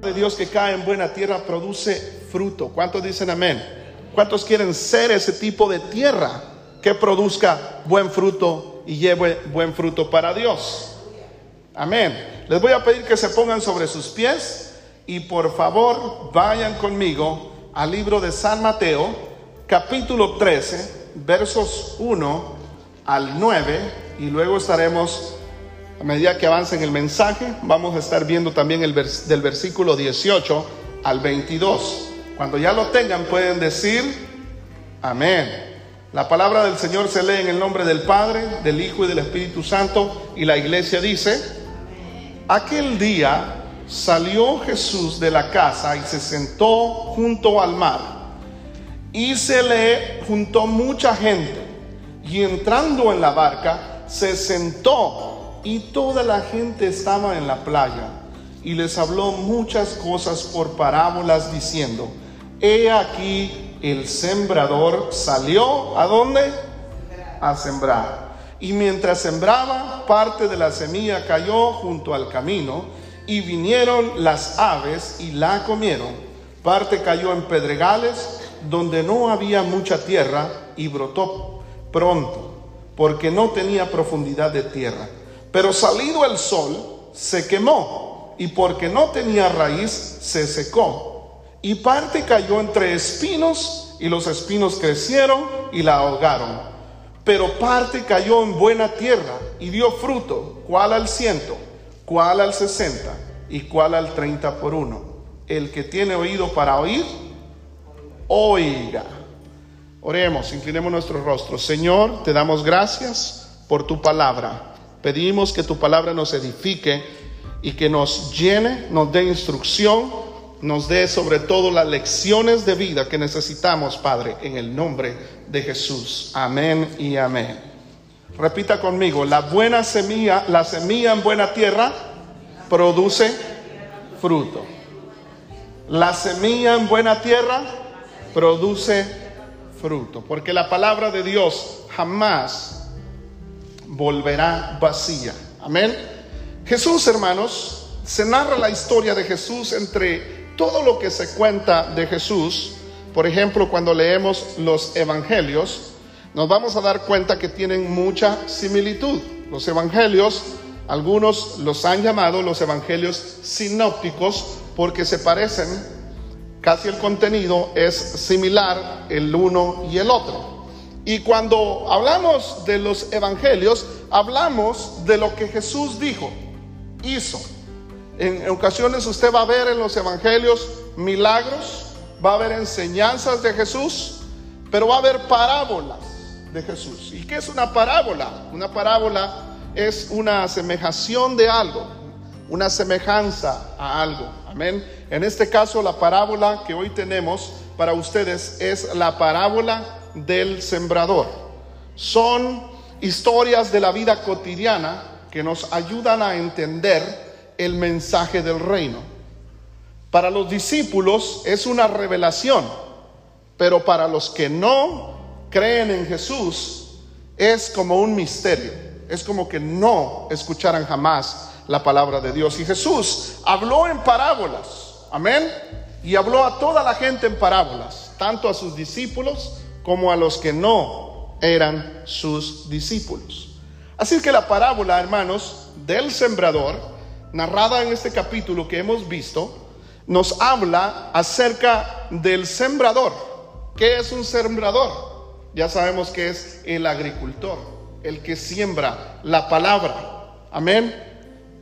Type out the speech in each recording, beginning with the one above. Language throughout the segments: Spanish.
de Dios que cae en buena tierra produce fruto. ¿Cuántos dicen amén? ¿Cuántos quieren ser ese tipo de tierra que produzca buen fruto y lleve buen fruto para Dios? Amén. Les voy a pedir que se pongan sobre sus pies y por favor vayan conmigo al libro de San Mateo, capítulo 13, versos 1 al 9 y luego estaremos a medida que avance en el mensaje, vamos a estar viendo también el del versículo 18 al 22. Cuando ya lo tengan, pueden decir amén. La palabra del Señor se lee en el nombre del Padre, del Hijo y del Espíritu Santo. Y la iglesia dice, aquel día salió Jesús de la casa y se sentó junto al mar. Y se le juntó mucha gente. Y entrando en la barca, se sentó y toda la gente estaba en la playa y les habló muchas cosas por parábolas diciendo, he aquí el sembrador salió a dónde? A sembrar. Y mientras sembraba, parte de la semilla cayó junto al camino y vinieron las aves y la comieron. Parte cayó en pedregales donde no había mucha tierra y brotó pronto, porque no tenía profundidad de tierra pero salido el sol, se quemó y porque no tenía raíz, se secó. Y parte cayó entre espinos y los espinos crecieron y la ahogaron. Pero parte cayó en buena tierra y dio fruto, cual al ciento, cual al sesenta y cual al treinta por uno. El que tiene oído para oír, oiga. Oremos, inclinemos nuestro rostro. Señor, te damos gracias por tu palabra. Pedimos que tu palabra nos edifique y que nos llene, nos dé instrucción, nos dé sobre todo las lecciones de vida que necesitamos, Padre, en el nombre de Jesús. Amén y amén. Repita conmigo, la buena semilla, la semilla en buena tierra produce fruto. La semilla en buena tierra produce fruto, porque la palabra de Dios jamás volverá vacía. Amén. Jesús, hermanos, se narra la historia de Jesús entre todo lo que se cuenta de Jesús. Por ejemplo, cuando leemos los evangelios, nos vamos a dar cuenta que tienen mucha similitud. Los evangelios, algunos los han llamado los evangelios sinópticos porque se parecen, casi el contenido es similar el uno y el otro. Y cuando hablamos de los evangelios, hablamos de lo que Jesús dijo, hizo. En ocasiones usted va a ver en los evangelios milagros, va a haber enseñanzas de Jesús, pero va a haber parábolas de Jesús. ¿Y qué es una parábola? Una parábola es una asemejación de algo, una semejanza a algo. Amén. En este caso, la parábola que hoy tenemos para ustedes es la parábola del sembrador. Son historias de la vida cotidiana que nos ayudan a entender el mensaje del reino. Para los discípulos es una revelación, pero para los que no creen en Jesús es como un misterio. Es como que no escucharan jamás la palabra de Dios. Y Jesús habló en parábolas, amén, y habló a toda la gente en parábolas, tanto a sus discípulos como a los que no eran sus discípulos. Así que la parábola, hermanos, del sembrador, narrada en este capítulo que hemos visto, nos habla acerca del sembrador. ¿Qué es un sembrador? Ya sabemos que es el agricultor, el que siembra la palabra. Amén.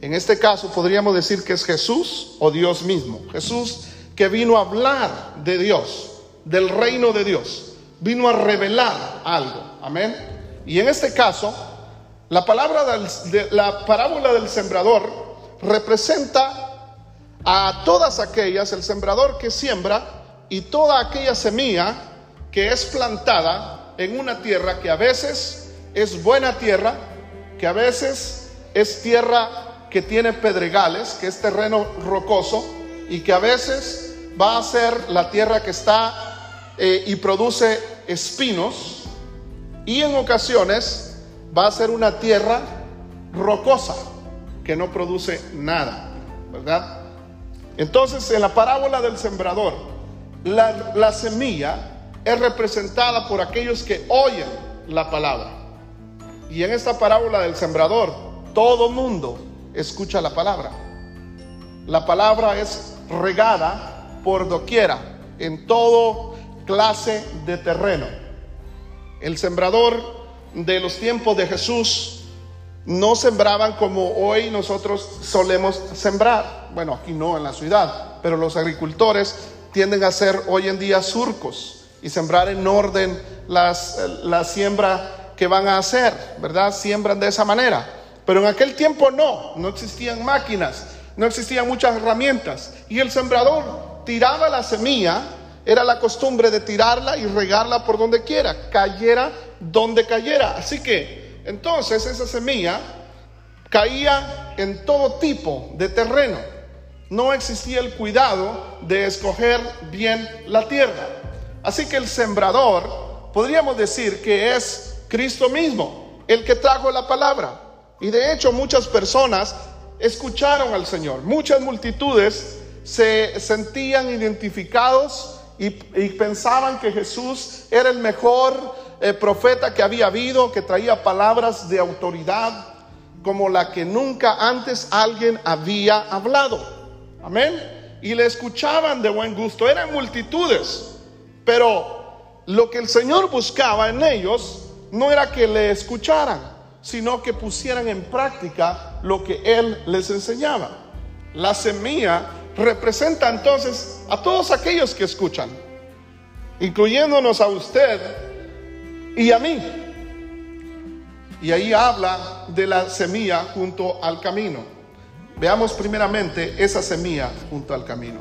En este caso podríamos decir que es Jesús o Dios mismo. Jesús que vino a hablar de Dios, del reino de Dios vino a revelar algo. Amén. Y en este caso, la palabra de la parábola del sembrador representa a todas aquellas, el sembrador que siembra y toda aquella semilla que es plantada en una tierra que a veces es buena tierra, que a veces es tierra que tiene pedregales, que es terreno rocoso y que a veces va a ser la tierra que está eh, y produce espinos y en ocasiones va a ser una tierra rocosa que no produce nada, ¿verdad? Entonces, en la parábola del sembrador, la, la semilla es representada por aquellos que oyen la palabra. Y en esta parábola del sembrador, todo mundo escucha la palabra. La palabra es regada por doquiera, en todo clase de terreno. El sembrador de los tiempos de Jesús no sembraban como hoy nosotros solemos sembrar. Bueno, aquí no en la ciudad, pero los agricultores tienden a hacer hoy en día surcos y sembrar en orden las, la siembra que van a hacer, ¿verdad? Siembran de esa manera. Pero en aquel tiempo no, no existían máquinas, no existían muchas herramientas. Y el sembrador tiraba la semilla, era la costumbre de tirarla y regarla por donde quiera, cayera donde cayera. Así que entonces esa semilla caía en todo tipo de terreno. No existía el cuidado de escoger bien la tierra. Así que el sembrador, podríamos decir que es Cristo mismo, el que trajo la palabra. Y de hecho muchas personas escucharon al Señor. Muchas multitudes se sentían identificados y, pensaban que Jesús era el mejor eh, profeta que había habido, que traía palabras de autoridad como la que nunca antes alguien había hablado. Amén. Y le escuchaban de buen gusto. Eran multitudes. Pero lo que el Señor buscaba en ellos no era que le escucharan sino que pusieran en práctica lo que Él les enseñaba. La semilla representa entonces a todos aquellos que escuchan, incluyéndonos a usted y a mí. Y ahí habla de la semilla junto al camino. Veamos primeramente esa semilla junto al camino.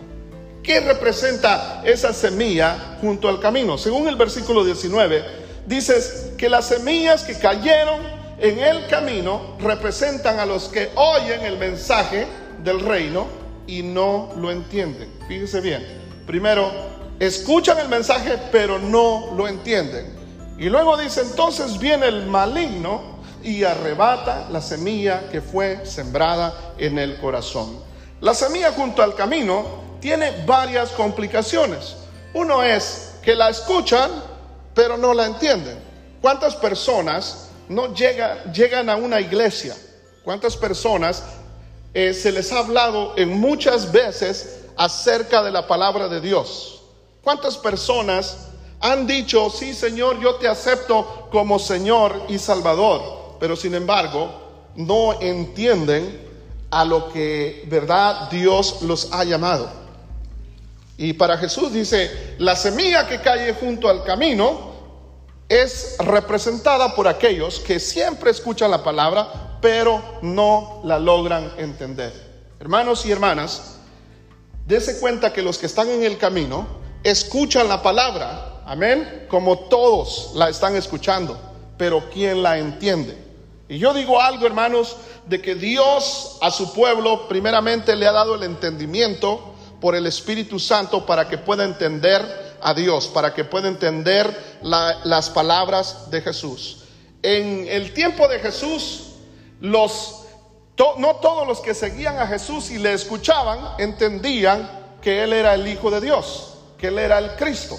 ¿Qué representa esa semilla junto al camino? Según el versículo 19, dices que las semillas que cayeron en el camino representan a los que oyen el mensaje del reino y no lo entienden. Fíjese bien. Primero, escuchan el mensaje pero no lo entienden. Y luego dice, entonces viene el maligno y arrebata la semilla que fue sembrada en el corazón. La semilla junto al camino tiene varias complicaciones. Uno es que la escuchan pero no la entienden. ¿Cuántas personas no llega, llegan a una iglesia. ¿Cuántas personas eh, se les ha hablado en muchas veces acerca de la palabra de Dios? ¿Cuántas personas han dicho, sí Señor, yo te acepto como Señor y Salvador, pero sin embargo no entienden a lo que verdad Dios los ha llamado? Y para Jesús dice, la semilla que cae junto al camino, es representada por aquellos que siempre escuchan la palabra, pero no la logran entender. Hermanos y hermanas, dése cuenta que los que están en el camino escuchan la palabra, amén, como todos la están escuchando, pero ¿quién la entiende? Y yo digo algo, hermanos, de que Dios a su pueblo primeramente le ha dado el entendimiento por el Espíritu Santo para que pueda entender a Dios, para que pueda entender las palabras de Jesús. En el tiempo de Jesús, los, no todos los que seguían a Jesús y le escuchaban entendían que Él era el Hijo de Dios, que Él era el Cristo.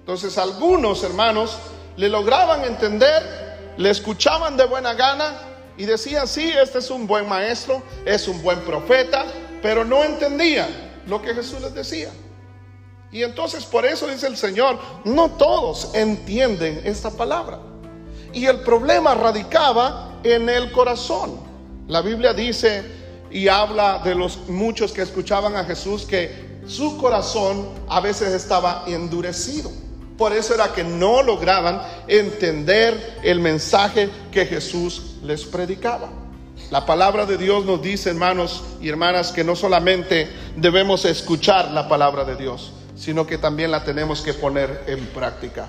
Entonces algunos hermanos le lograban entender, le escuchaban de buena gana y decían, sí, este es un buen maestro, es un buen profeta, pero no entendían lo que Jesús les decía. Y entonces por eso dice el Señor, no todos entienden esta palabra. Y el problema radicaba en el corazón. La Biblia dice y habla de los muchos que escuchaban a Jesús que su corazón a veces estaba endurecido. Por eso era que no lograban entender el mensaje que Jesús les predicaba. La palabra de Dios nos dice, hermanos y hermanas, que no solamente debemos escuchar la palabra de Dios, sino que también la tenemos que poner en práctica.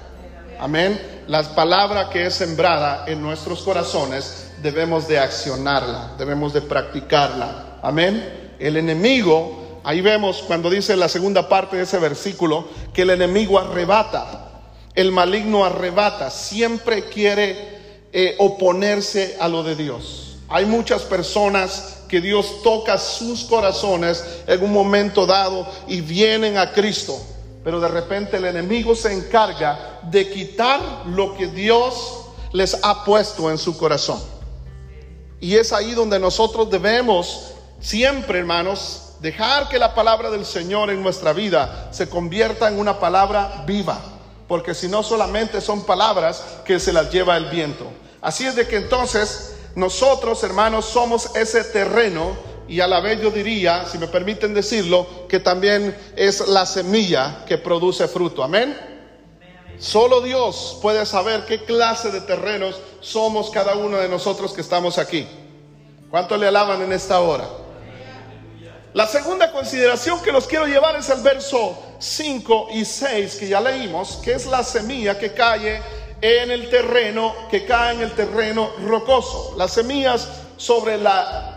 Amén. La palabra que es sembrada en nuestros corazones debemos de accionarla, debemos de practicarla. Amén. El enemigo, ahí vemos cuando dice la segunda parte de ese versículo, que el enemigo arrebata, el maligno arrebata, siempre quiere eh, oponerse a lo de Dios. Hay muchas personas que Dios toca sus corazones en un momento dado y vienen a Cristo. Pero de repente el enemigo se encarga de quitar lo que Dios les ha puesto en su corazón. Y es ahí donde nosotros debemos siempre, hermanos, dejar que la palabra del Señor en nuestra vida se convierta en una palabra viva. Porque si no solamente son palabras que se las lleva el viento. Así es de que entonces nosotros, hermanos, somos ese terreno y a la vez yo diría, si me permiten decirlo, que también es la semilla que produce fruto. Amén. Solo Dios puede saber qué clase de terrenos somos cada uno de nosotros que estamos aquí. ¿Cuánto le alaban en esta hora? La segunda consideración que los quiero llevar es el verso 5 y 6 que ya leímos, que es la semilla que cae en el terreno, que cae en el terreno rocoso. Las semillas sobre la,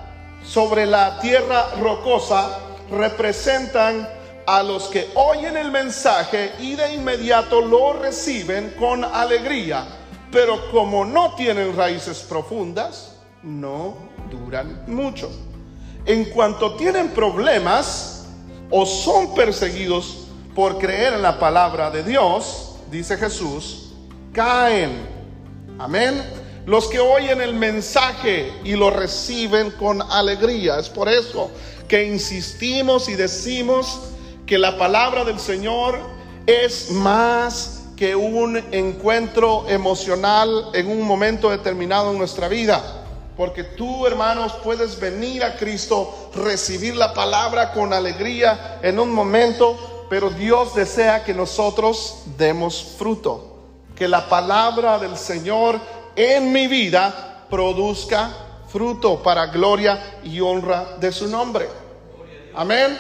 sobre la tierra rocosa representan a los que oyen el mensaje y de inmediato lo reciben con alegría, pero como no tienen raíces profundas, no duran mucho. En cuanto tienen problemas o son perseguidos por creer en la palabra de Dios, dice Jesús, caen. Amén. Los que oyen el mensaje y lo reciben con alegría. Es por eso que insistimos y decimos que la palabra del Señor es más que un encuentro emocional en un momento determinado en nuestra vida. Porque tú, hermanos, puedes venir a Cristo, recibir la palabra con alegría en un momento, pero Dios desea que nosotros demos fruto que la palabra del Señor en mi vida produzca fruto para gloria y honra de su nombre. Amén.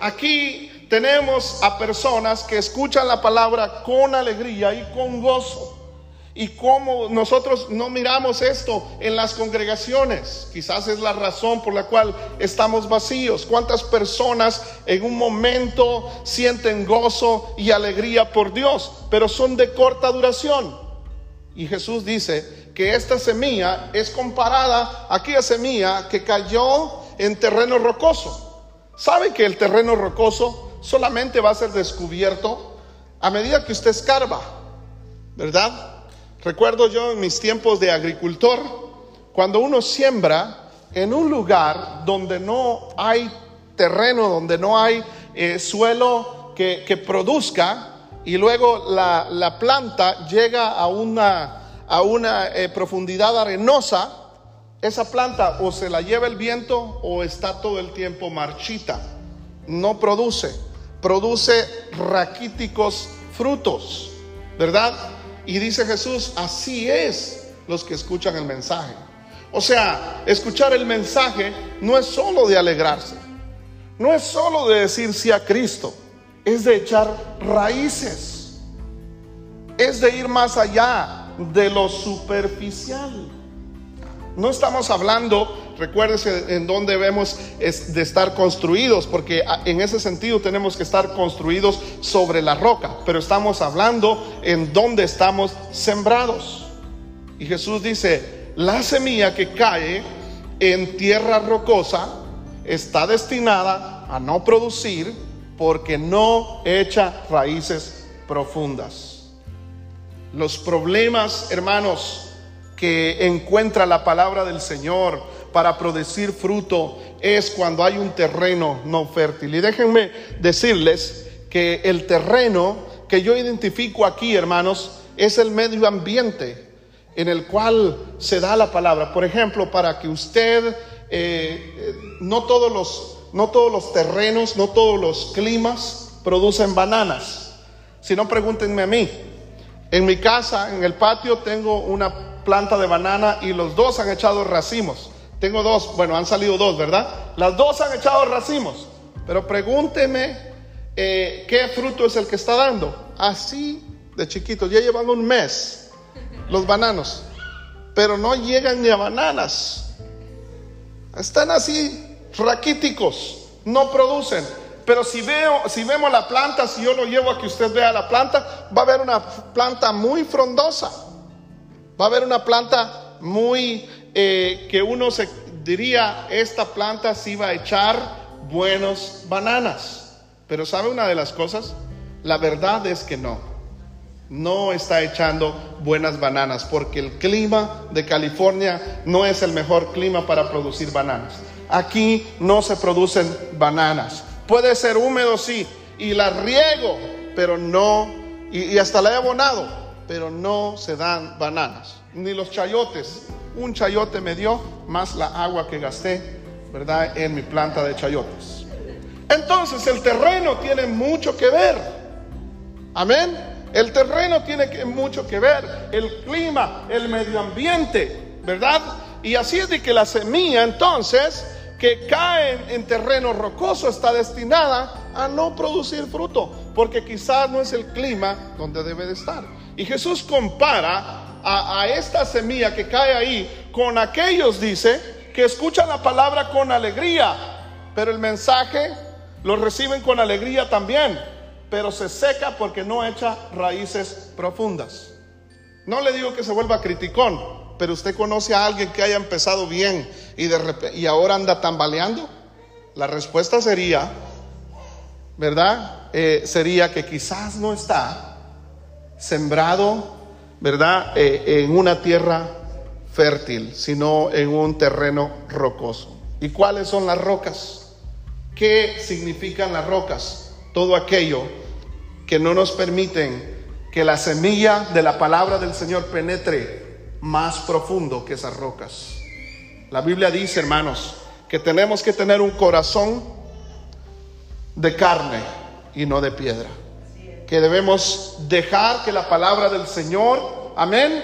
Aquí tenemos a personas que escuchan la palabra con alegría y con gozo. Y como nosotros no miramos esto en las congregaciones, quizás es la razón por la cual estamos vacíos. ¿Cuántas personas en un momento sienten gozo y alegría por Dios, pero son de corta duración? Y Jesús dice que esta semilla es comparada a aquella semilla que cayó en terreno rocoso. ¿Sabe que el terreno rocoso solamente va a ser descubierto a medida que usted escarba? ¿Verdad? Recuerdo yo en mis tiempos de agricultor, cuando uno siembra en un lugar donde no hay terreno, donde no hay eh, suelo que, produzca, y luego la, planta llega a una, a una eh, profundidad arenosa, esa planta o se la lleva el viento o está todo el tiempo marchita, no produce, produce raquíticos frutos, ¿verdad? Y dice Jesús, así es los que escuchan el mensaje. O sea, escuchar el mensaje no es solo de alegrarse, no es solo de decir sí a Cristo, es de echar raíces, es de ir más allá de lo superficial. No estamos hablando Recuérdese en dónde debemos de estar construidos, porque en ese sentido tenemos que estar construidos sobre la roca, pero estamos hablando en dónde estamos sembrados. Y Jesús dice, la semilla que cae en tierra rocosa está destinada a no producir porque no echa raíces profundas. Los problemas, hermanos, que encuentra la palabra del Señor para producir fruto es cuando hay un terreno no fértil. Y déjenme decirles que el terreno que yo identifico aquí, hermanos, es el medio ambiente en el cual se da la palabra. Por ejemplo, para que usted, eh, no, todos los, no todos los terrenos, no todos los climas producen bananas. Si no, pregúntenme a mí. En mi casa, en el patio, tengo una planta de banana y los dos han echado racimos. Tengo dos, bueno, han salido dos, ¿verdad? Las dos han echado racimos. Pero pregúnteme eh, qué fruto es el que está dando. Así de chiquitos, ya llevan un mes los bananos, pero no llegan ni a bananas. Están así raquíticos, no producen. Pero si veo, si vemos la planta, si yo lo llevo a que usted vea la planta, va a haber una planta muy frondosa. Va a haber una planta muy eh, que uno se diría, esta planta sí va a echar buenos bananas. Pero ¿sabe una de las cosas? La verdad es que no. No está echando buenas bananas porque el clima de California no es el mejor clima para producir bananas. Aquí no se producen bananas. Puede ser húmedo, sí, y la riego, pero no, y, hasta la he abonado, pero no se dan bananas. Ni los chayotes. Un chayote me dio más la agua que gasté, ¿verdad?, en mi planta de chayotes. Entonces el terreno tiene mucho que ver. Amén. El terreno tiene mucho que ver. El clima, el medio ambiente, ¿verdad? Y así es de que la semilla entonces que cae en terreno rocoso está destinada a no producir fruto, porque quizás no es el clima donde debe de estar. Y Jesús compara a, a esta semilla que cae ahí con aquellos, dice, que escuchan la palabra con alegría, pero el mensaje lo reciben con alegría también, pero se seca porque no echa raíces profundas. No le digo que se vuelva criticón, pero usted conoce a alguien que haya empezado bien y, de y ahora anda tambaleando. La respuesta sería, ¿verdad? Eh, sería que quizás no está sembrado, ¿verdad? Eh, en una tierra fértil, sino en un terreno rocoso. ¿Y cuáles son las rocas? ¿Qué significan las rocas? Todo aquello que no nos permiten que la semilla de la palabra del Señor penetre más profundo que esas rocas. La Biblia dice, hermanos, que tenemos que tener un corazón de carne y no de piedra. Que debemos dejar que la palabra del Señor, amén,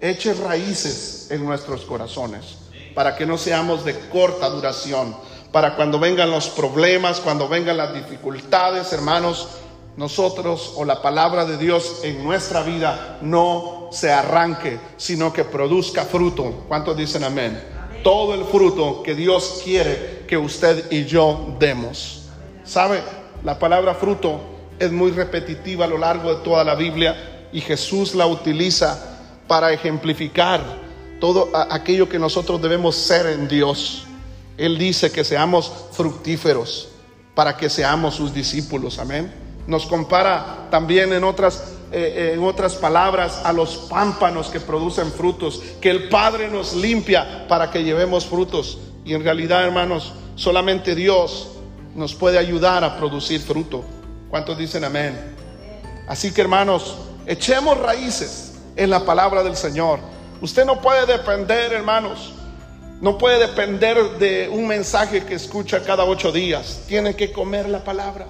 eche raíces en nuestros corazones, para que no seamos de corta duración, para cuando vengan los problemas, cuando vengan las dificultades, hermanos, nosotros o la palabra de Dios en nuestra vida no se arranque, sino que produzca fruto. ¿Cuántos dicen amén? Todo el fruto que Dios quiere que usted y yo demos. ¿Sabe? La palabra fruto es muy repetitiva a lo largo de toda la Biblia y Jesús la utiliza para ejemplificar todo aquello que nosotros debemos ser en Dios. Él dice que seamos fructíferos para que seamos sus discípulos. Amén. Nos compara también en otras, eh, en otras palabras a los pámpanos que producen frutos, que el Padre nos limpia para que llevemos frutos. Y en realidad, hermanos, solamente Dios nos puede ayudar a producir fruto. ¿Cuántos dicen amén? Así que, hermanos, echemos raíces en la palabra del Señor. Usted no puede depender, hermanos, no puede depender de un mensaje que escucha cada ocho días. Tiene que comer la palabra.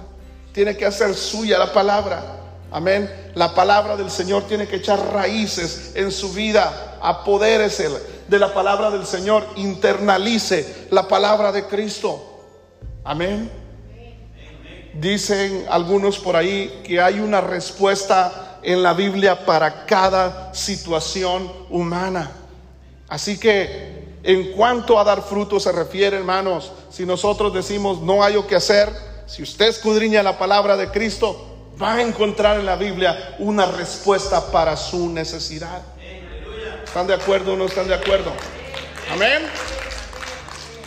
Tiene que hacer suya la palabra. Amén. La palabra del Señor tiene que echar raíces en su vida. Apodérese de la palabra del Señor. Internalice la palabra de Cristo. Amén. Dicen algunos por ahí que hay una respuesta en la Biblia para cada situación humana. Así que en cuanto a dar fruto se refiere, hermanos, si nosotros decimos no hay lo que hacer, si usted escudriña la palabra de Cristo, va a encontrar en la Biblia una respuesta para su necesidad. ¿Están de acuerdo o no están de acuerdo? Amén.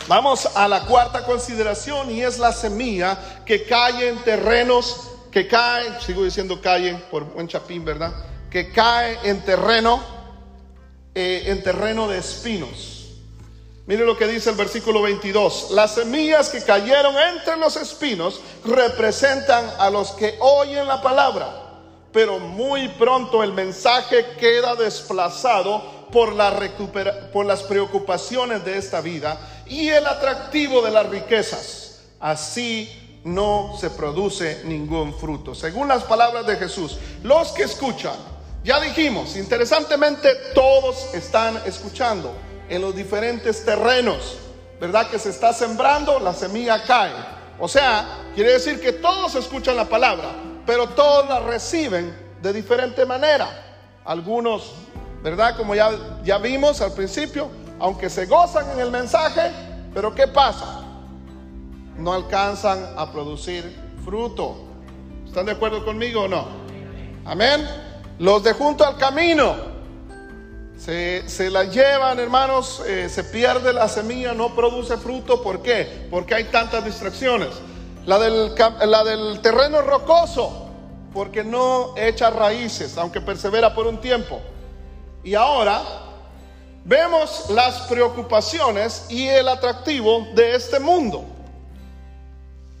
Vamos a la cuarta consideración y es la semilla que cae en terrenos, que cae, sigo diciendo cae por buen chapín, ¿verdad? Que cae en terreno, eh, en terreno de espinos. Mire lo que dice el versículo 22. Las semillas que cayeron entre los espinos representan a los que oyen la palabra, pero muy pronto el mensaje queda desplazado por, la por las preocupaciones de esta vida y el atractivo de las riquezas. Así no se produce ningún fruto. Según las palabras de Jesús, los que escuchan, ya dijimos, interesantemente todos están escuchando en los diferentes terrenos, ¿verdad? Que se está sembrando, la semilla cae. O sea, quiere decir que todos escuchan la palabra, pero todos la reciben de diferente manera. Algunos, ¿verdad? Como ya, ya vimos al principio, aunque se gozan en el mensaje, pero ¿qué pasa? No alcanzan a producir fruto. ¿Están de acuerdo conmigo o no? Amén. Los de junto al camino Se, la llevan, hermanos, eh, se pierde la semilla, no produce fruto. ¿Por qué? Porque hay tantas distracciones. La del, la del terreno rocoso, porque no echa raíces, aunque persevera por un tiempo. Y ahora vemos las preocupaciones y el atractivo de este mundo.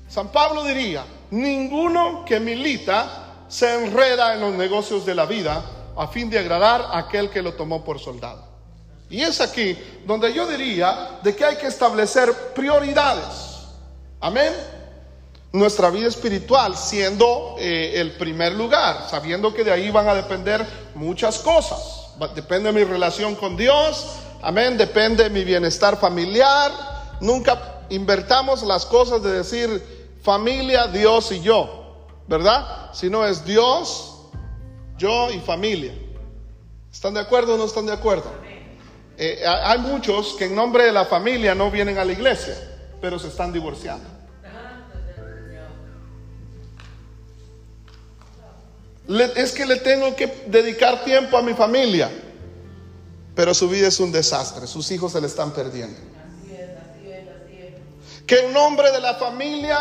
San Pablo diría, ninguno que milita se enreda en los negocios de la vida a fin de agradar a aquel que lo tomó por soldado. Y es aquí donde yo diría de que hay que establecer prioridades. Amén. Nuestra vida espiritual siendo eh, el primer lugar, sabiendo que de ahí van a depender muchas cosas. Depende de mi relación con Dios, amén, depende de mi bienestar familiar. Nunca invertamos las cosas de decir familia, Dios y yo, ¿verdad? Si no es Dios, yo y familia. ¿Están de acuerdo o no están de acuerdo? Eh, hay muchos que en nombre de la familia no vienen a la iglesia, pero se están divorciando. es que le tengo que dedicar tiempo a mi familia, pero su vida es un desastre, sus hijos se le están perdiendo. Que en nombre de la familia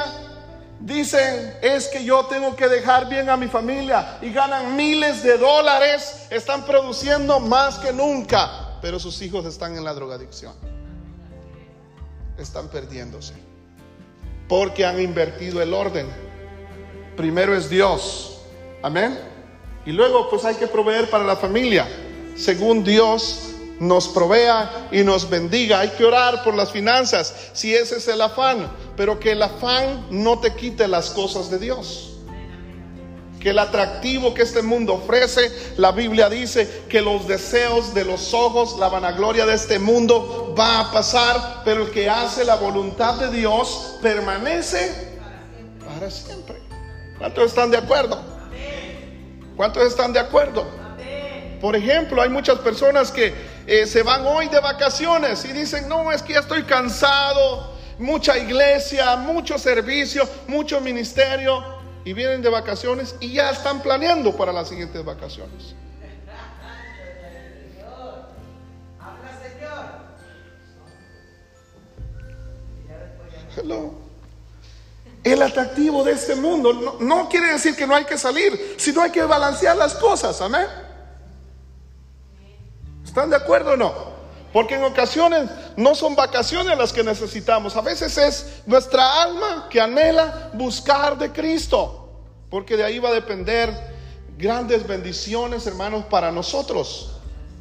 Dicen, es que yo tengo que dejar bien a mi familia y ganan miles de dólares, están produciendo más que nunca, pero sus hijos están en la drogadicción. Están perdiéndose. Porque han invertido el orden. Primero es Dios. Amén. Y luego pues hay que proveer para la familia. Según Dios nos provea y nos bendiga. Hay que orar por las finanzas, si ese es el afán, pero que el afán no te quite las cosas de Dios. Que el atractivo que este mundo ofrece, la Biblia dice que los deseos de los ojos, la vanagloria de este mundo va a pasar, pero el que hace la voluntad de Dios permanece para siempre. ¿Cuántos están de acuerdo? ¿Cuántos están de acuerdo? Por ejemplo, hay muchas personas que eh, se van hoy de vacaciones y dicen, no, es que ya estoy cansado, mucha iglesia, mucho servicio, mucho ministerio, y vienen de vacaciones y ya están planeando para las siguientes vacaciones. Hello. El atractivo de este mundo no, no, quiere decir que no hay que salir, sino hay que balancear las cosas, amén. ¿Están de acuerdo o no? Porque en ocasiones no son vacaciones las que necesitamos, a veces es nuestra alma que anhela buscar de Cristo, porque de ahí va a depender grandes bendiciones, hermanos, para nosotros.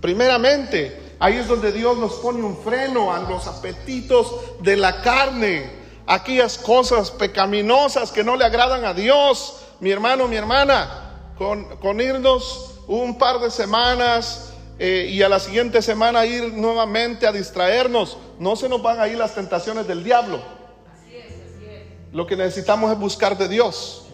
Primeramente, ahí es donde Dios nos pone un freno a los apetitos de la carne, aquellas cosas pecaminosas que no le agradan a Dios. Mi hermano, mi hermana, con, con irnos un par de semanas eh, y a la siguiente semana ir nuevamente a distraernos. No se nos van a ir las tentaciones del diablo. Lo que necesitamos es buscar de Dios.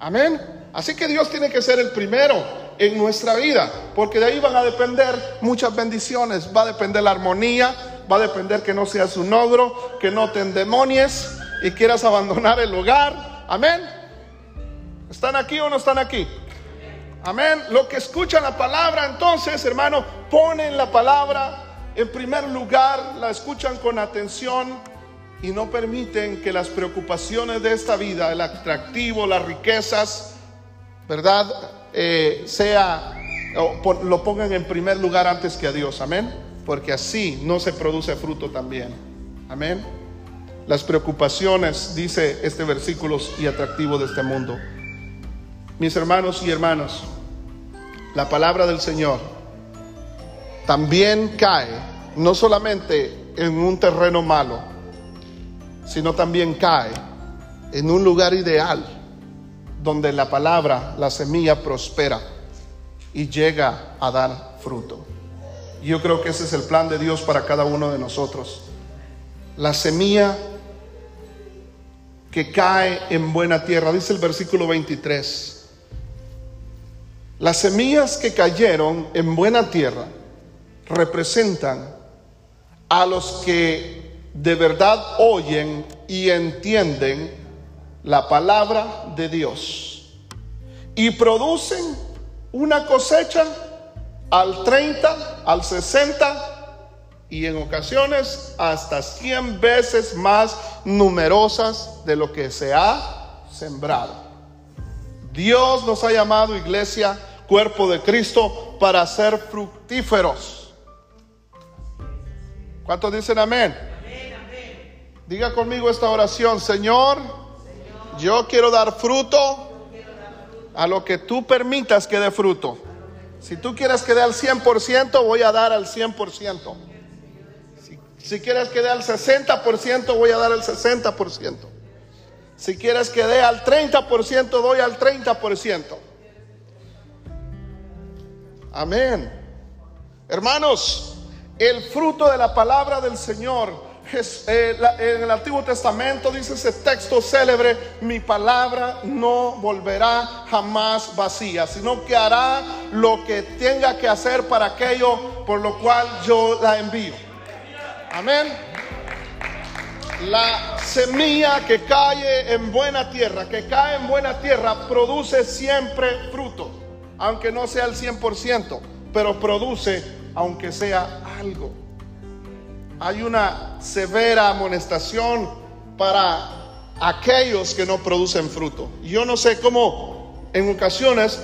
Amén. Así que Dios tiene que ser el primero en nuestra vida, porque de ahí van a depender muchas bendiciones. Va a depender la armonía, va a depender que no seas un ogro, que no te endemonies y quieras abandonar el hogar. Amén. ¿Están aquí o no están aquí? Amén. Lo que escuchan la palabra, entonces, hermano, ponen la palabra en primer lugar, la escuchan con atención y no permiten que las preocupaciones de esta vida, el atractivo, las riquezas, ¿verdad? Eh, sea, lo pongan en primer lugar antes que a Dios. Amén. Porque así no se produce fruto también. Amén. Las preocupaciones, dice este versículo y atractivo de este mundo. Mis hermanos y hermanas, la palabra del Señor también cae no solamente en un terreno malo, sino también cae en un lugar ideal donde la palabra, la semilla prospera y llega a dar fruto. Yo creo que ese es el plan de Dios para cada uno de nosotros. La semilla que cae en buena tierra, dice el versículo 23 las semillas que cayeron en buena tierra representan a los que de verdad oyen y entienden la palabra de Dios y producen una cosecha al 30, al 60 y en ocasiones hasta 100 veces más numerosas de lo que se ha sembrado. Dios nos ha llamado iglesia, cuerpo de Cristo, para ser fructíferos. ¿Cuántos dicen amén? Diga conmigo esta oración, Señor, yo quiero dar fruto a lo que tú permitas que dé fruto. Si tú quieres que dé al 100%, voy a dar al 100%. Si, si quieres que dé al 60%, voy a dar al 60%. Si quieres que dé al 30%, doy al 30%. Amén. Hermanos, el fruto de la palabra del Señor eh, en el Antiguo Testamento dice ese texto célebre, mi palabra no volverá jamás vacía, sino que hará lo que tenga que hacer para aquello por lo cual yo la envío. Amén. La semilla que cae en buena tierra, que cae en buena tierra, produce siempre fruto, aunque no sea el 100%, pero produce aunque sea algo hay una severa amonestación para aquellos que no producen fruto. Yo no sé cómo en ocasiones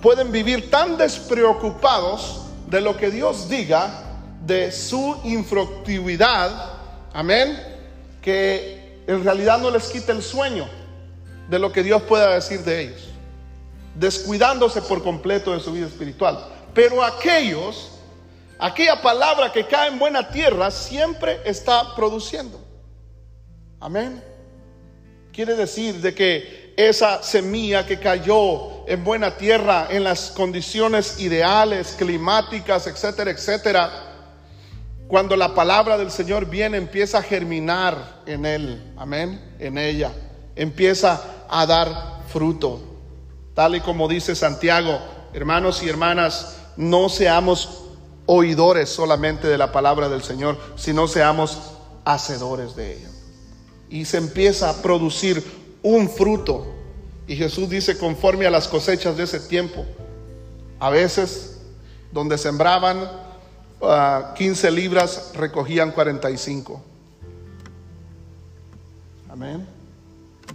pueden vivir tan despreocupados de lo que Dios diga, de su infructividad, amén, que en realidad no les quita el sueño de lo que Dios pueda decir de ellos, descuidándose por completo de su vida espiritual. Pero aquellos Aquella palabra que cae en buena tierra siempre está produciendo. Amén. Quiere decir de que esa semilla que cayó en buena tierra, en las condiciones ideales, climáticas, etcétera, etcétera, cuando la palabra del Señor viene, empieza a germinar en él, amén, en ella, empieza a dar fruto. Tal y como dice Santiago, hermanos y hermanas, no seamos oidores solamente de la palabra del Señor, sino seamos hacedores de ella. Y se empieza a producir un fruto. Y Jesús dice, conforme a las cosechas de ese tiempo, a veces donde sembraban 15 ah, libras, recogían 45. Amén.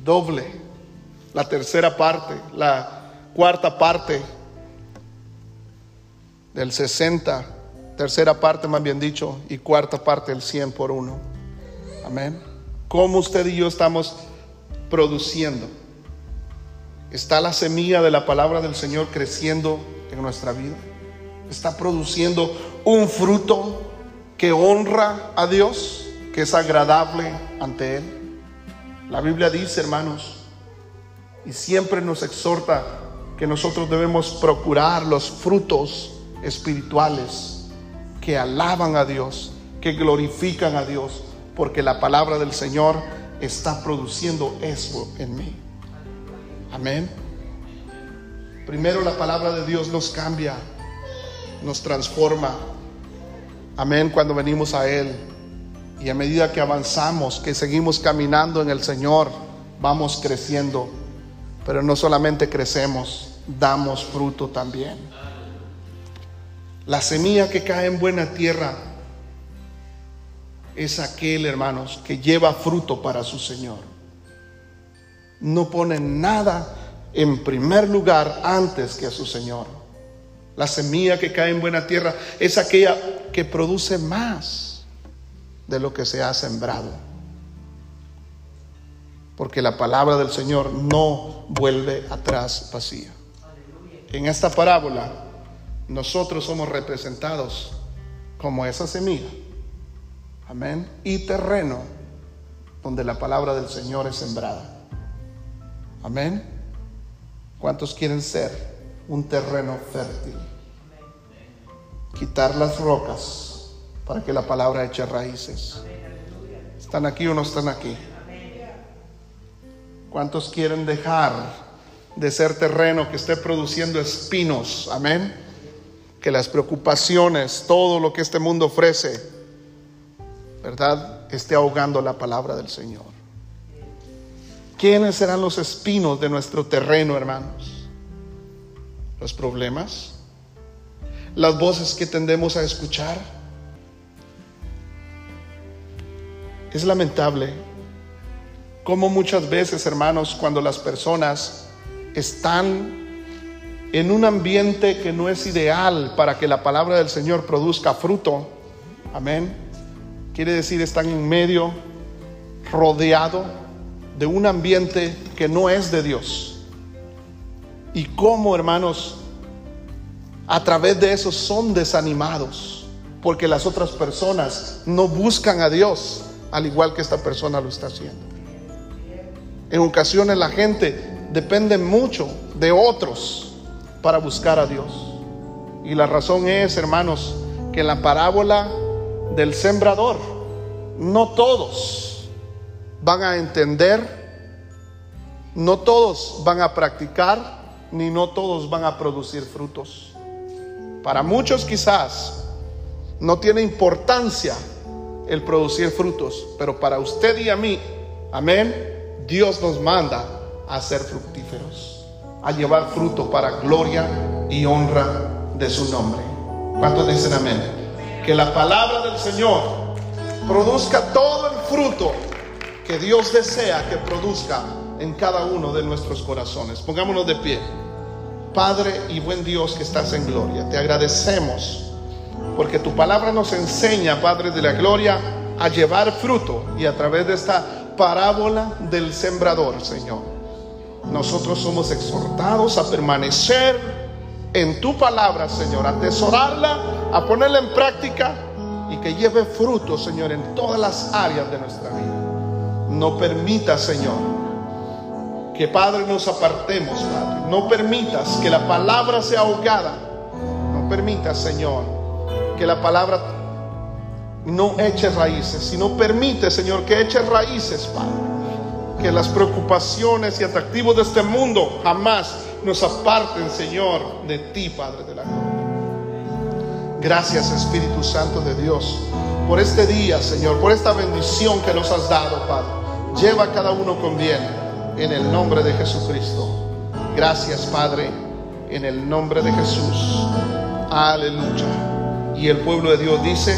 Doble. La tercera parte, la cuarta parte del 60 tercera parte más bien dicho, y cuarta parte el 100 por uno. Amén. ¿Cómo usted y yo estamos produciendo? ¿Está la semilla de la palabra del Señor creciendo en nuestra vida? ¿Está produciendo un fruto que honra a Dios, que es agradable ante Él? La Biblia dice, hermanos, y siempre nos exhorta que nosotros debemos procurar los frutos espirituales que alaban a Dios, que glorifican a Dios, porque la palabra del Señor está produciendo eso en mí. Amén. Primero la palabra de Dios nos cambia, nos transforma. Amén cuando venimos a Él. Y a medida que avanzamos, que seguimos caminando en el Señor, vamos creciendo. Pero no solamente crecemos, damos fruto también. La semilla que cae en buena tierra es aquel, hermanos, que lleva fruto para su Señor. No pone nada en primer lugar antes que a su Señor. La semilla que cae en buena tierra es aquella que produce más de lo que se ha sembrado. Porque la palabra del Señor no vuelve atrás vacía. En esta parábola nosotros somos representados como esa semilla. Amén. Y terreno donde la palabra del Señor es sembrada. Amén. ¿Cuántos quieren ser un terreno fértil? Quitar las rocas para que la palabra eche raíces. ¿Están aquí o no están aquí? ¿Cuántos quieren dejar de ser terreno que esté produciendo espinos? Amén que las preocupaciones, todo lo que este mundo ofrece, ¿verdad? Esté ahogando la palabra del Señor. ¿Quiénes serán los espinos de nuestro terreno, hermanos? Los problemas, las voces que tendemos a escuchar. Es lamentable como muchas veces, hermanos, cuando las personas están en un ambiente que no es ideal para que la palabra del Señor produzca fruto, amén, quiere decir están en medio, rodeado de un ambiente que no es de Dios. Y cómo, hermanos, a través de eso son desanimados, porque las otras personas no buscan a Dios al igual que esta persona lo está haciendo. En ocasiones la gente depende mucho de otros para buscar a Dios. Y la razón es, hermanos, que la parábola del sembrador, no todos van a entender, no todos van a practicar, ni no todos van a producir frutos. Para muchos quizás no tiene importancia el producir frutos, pero para usted y a mí, amén, Dios nos manda a ser fructíferos, a llevar fruto para gloria y honra de su nombre. ¿Cuántos dicen amén? Que la palabra del Señor produzca todo el fruto que Dios desea que produzca en cada uno de nuestros corazones. Pongámonos de pie. Padre y buen Dios que estás en gloria, te agradecemos porque tu palabra nos enseña, Padre de la gloria, a llevar fruto y a través de esta parábola del sembrador, Señor. Nosotros somos exhortados a permanecer en tu palabra, Señor, a atesorarla, a ponerla en práctica y que lleve fruto, Señor, en todas las áreas de nuestra vida. No permita, Señor, que Padre nos apartemos, Padre. No permitas que la palabra sea ahogada. No permitas, Señor, que la palabra no eche raíces, sino permite, Señor, que eche raíces, Padre. Que las preocupaciones y atractivos de este mundo jamás nos aparten, Señor, de ti, Padre de la gloria. Gracias, Espíritu Santo de Dios, por este día, Señor, por esta bendición que nos has dado, Padre. Lleva a cada uno con bien en el nombre de Jesucristo. Gracias, Padre, en el nombre de Jesús. Aleluya. Y el pueblo de Dios dice,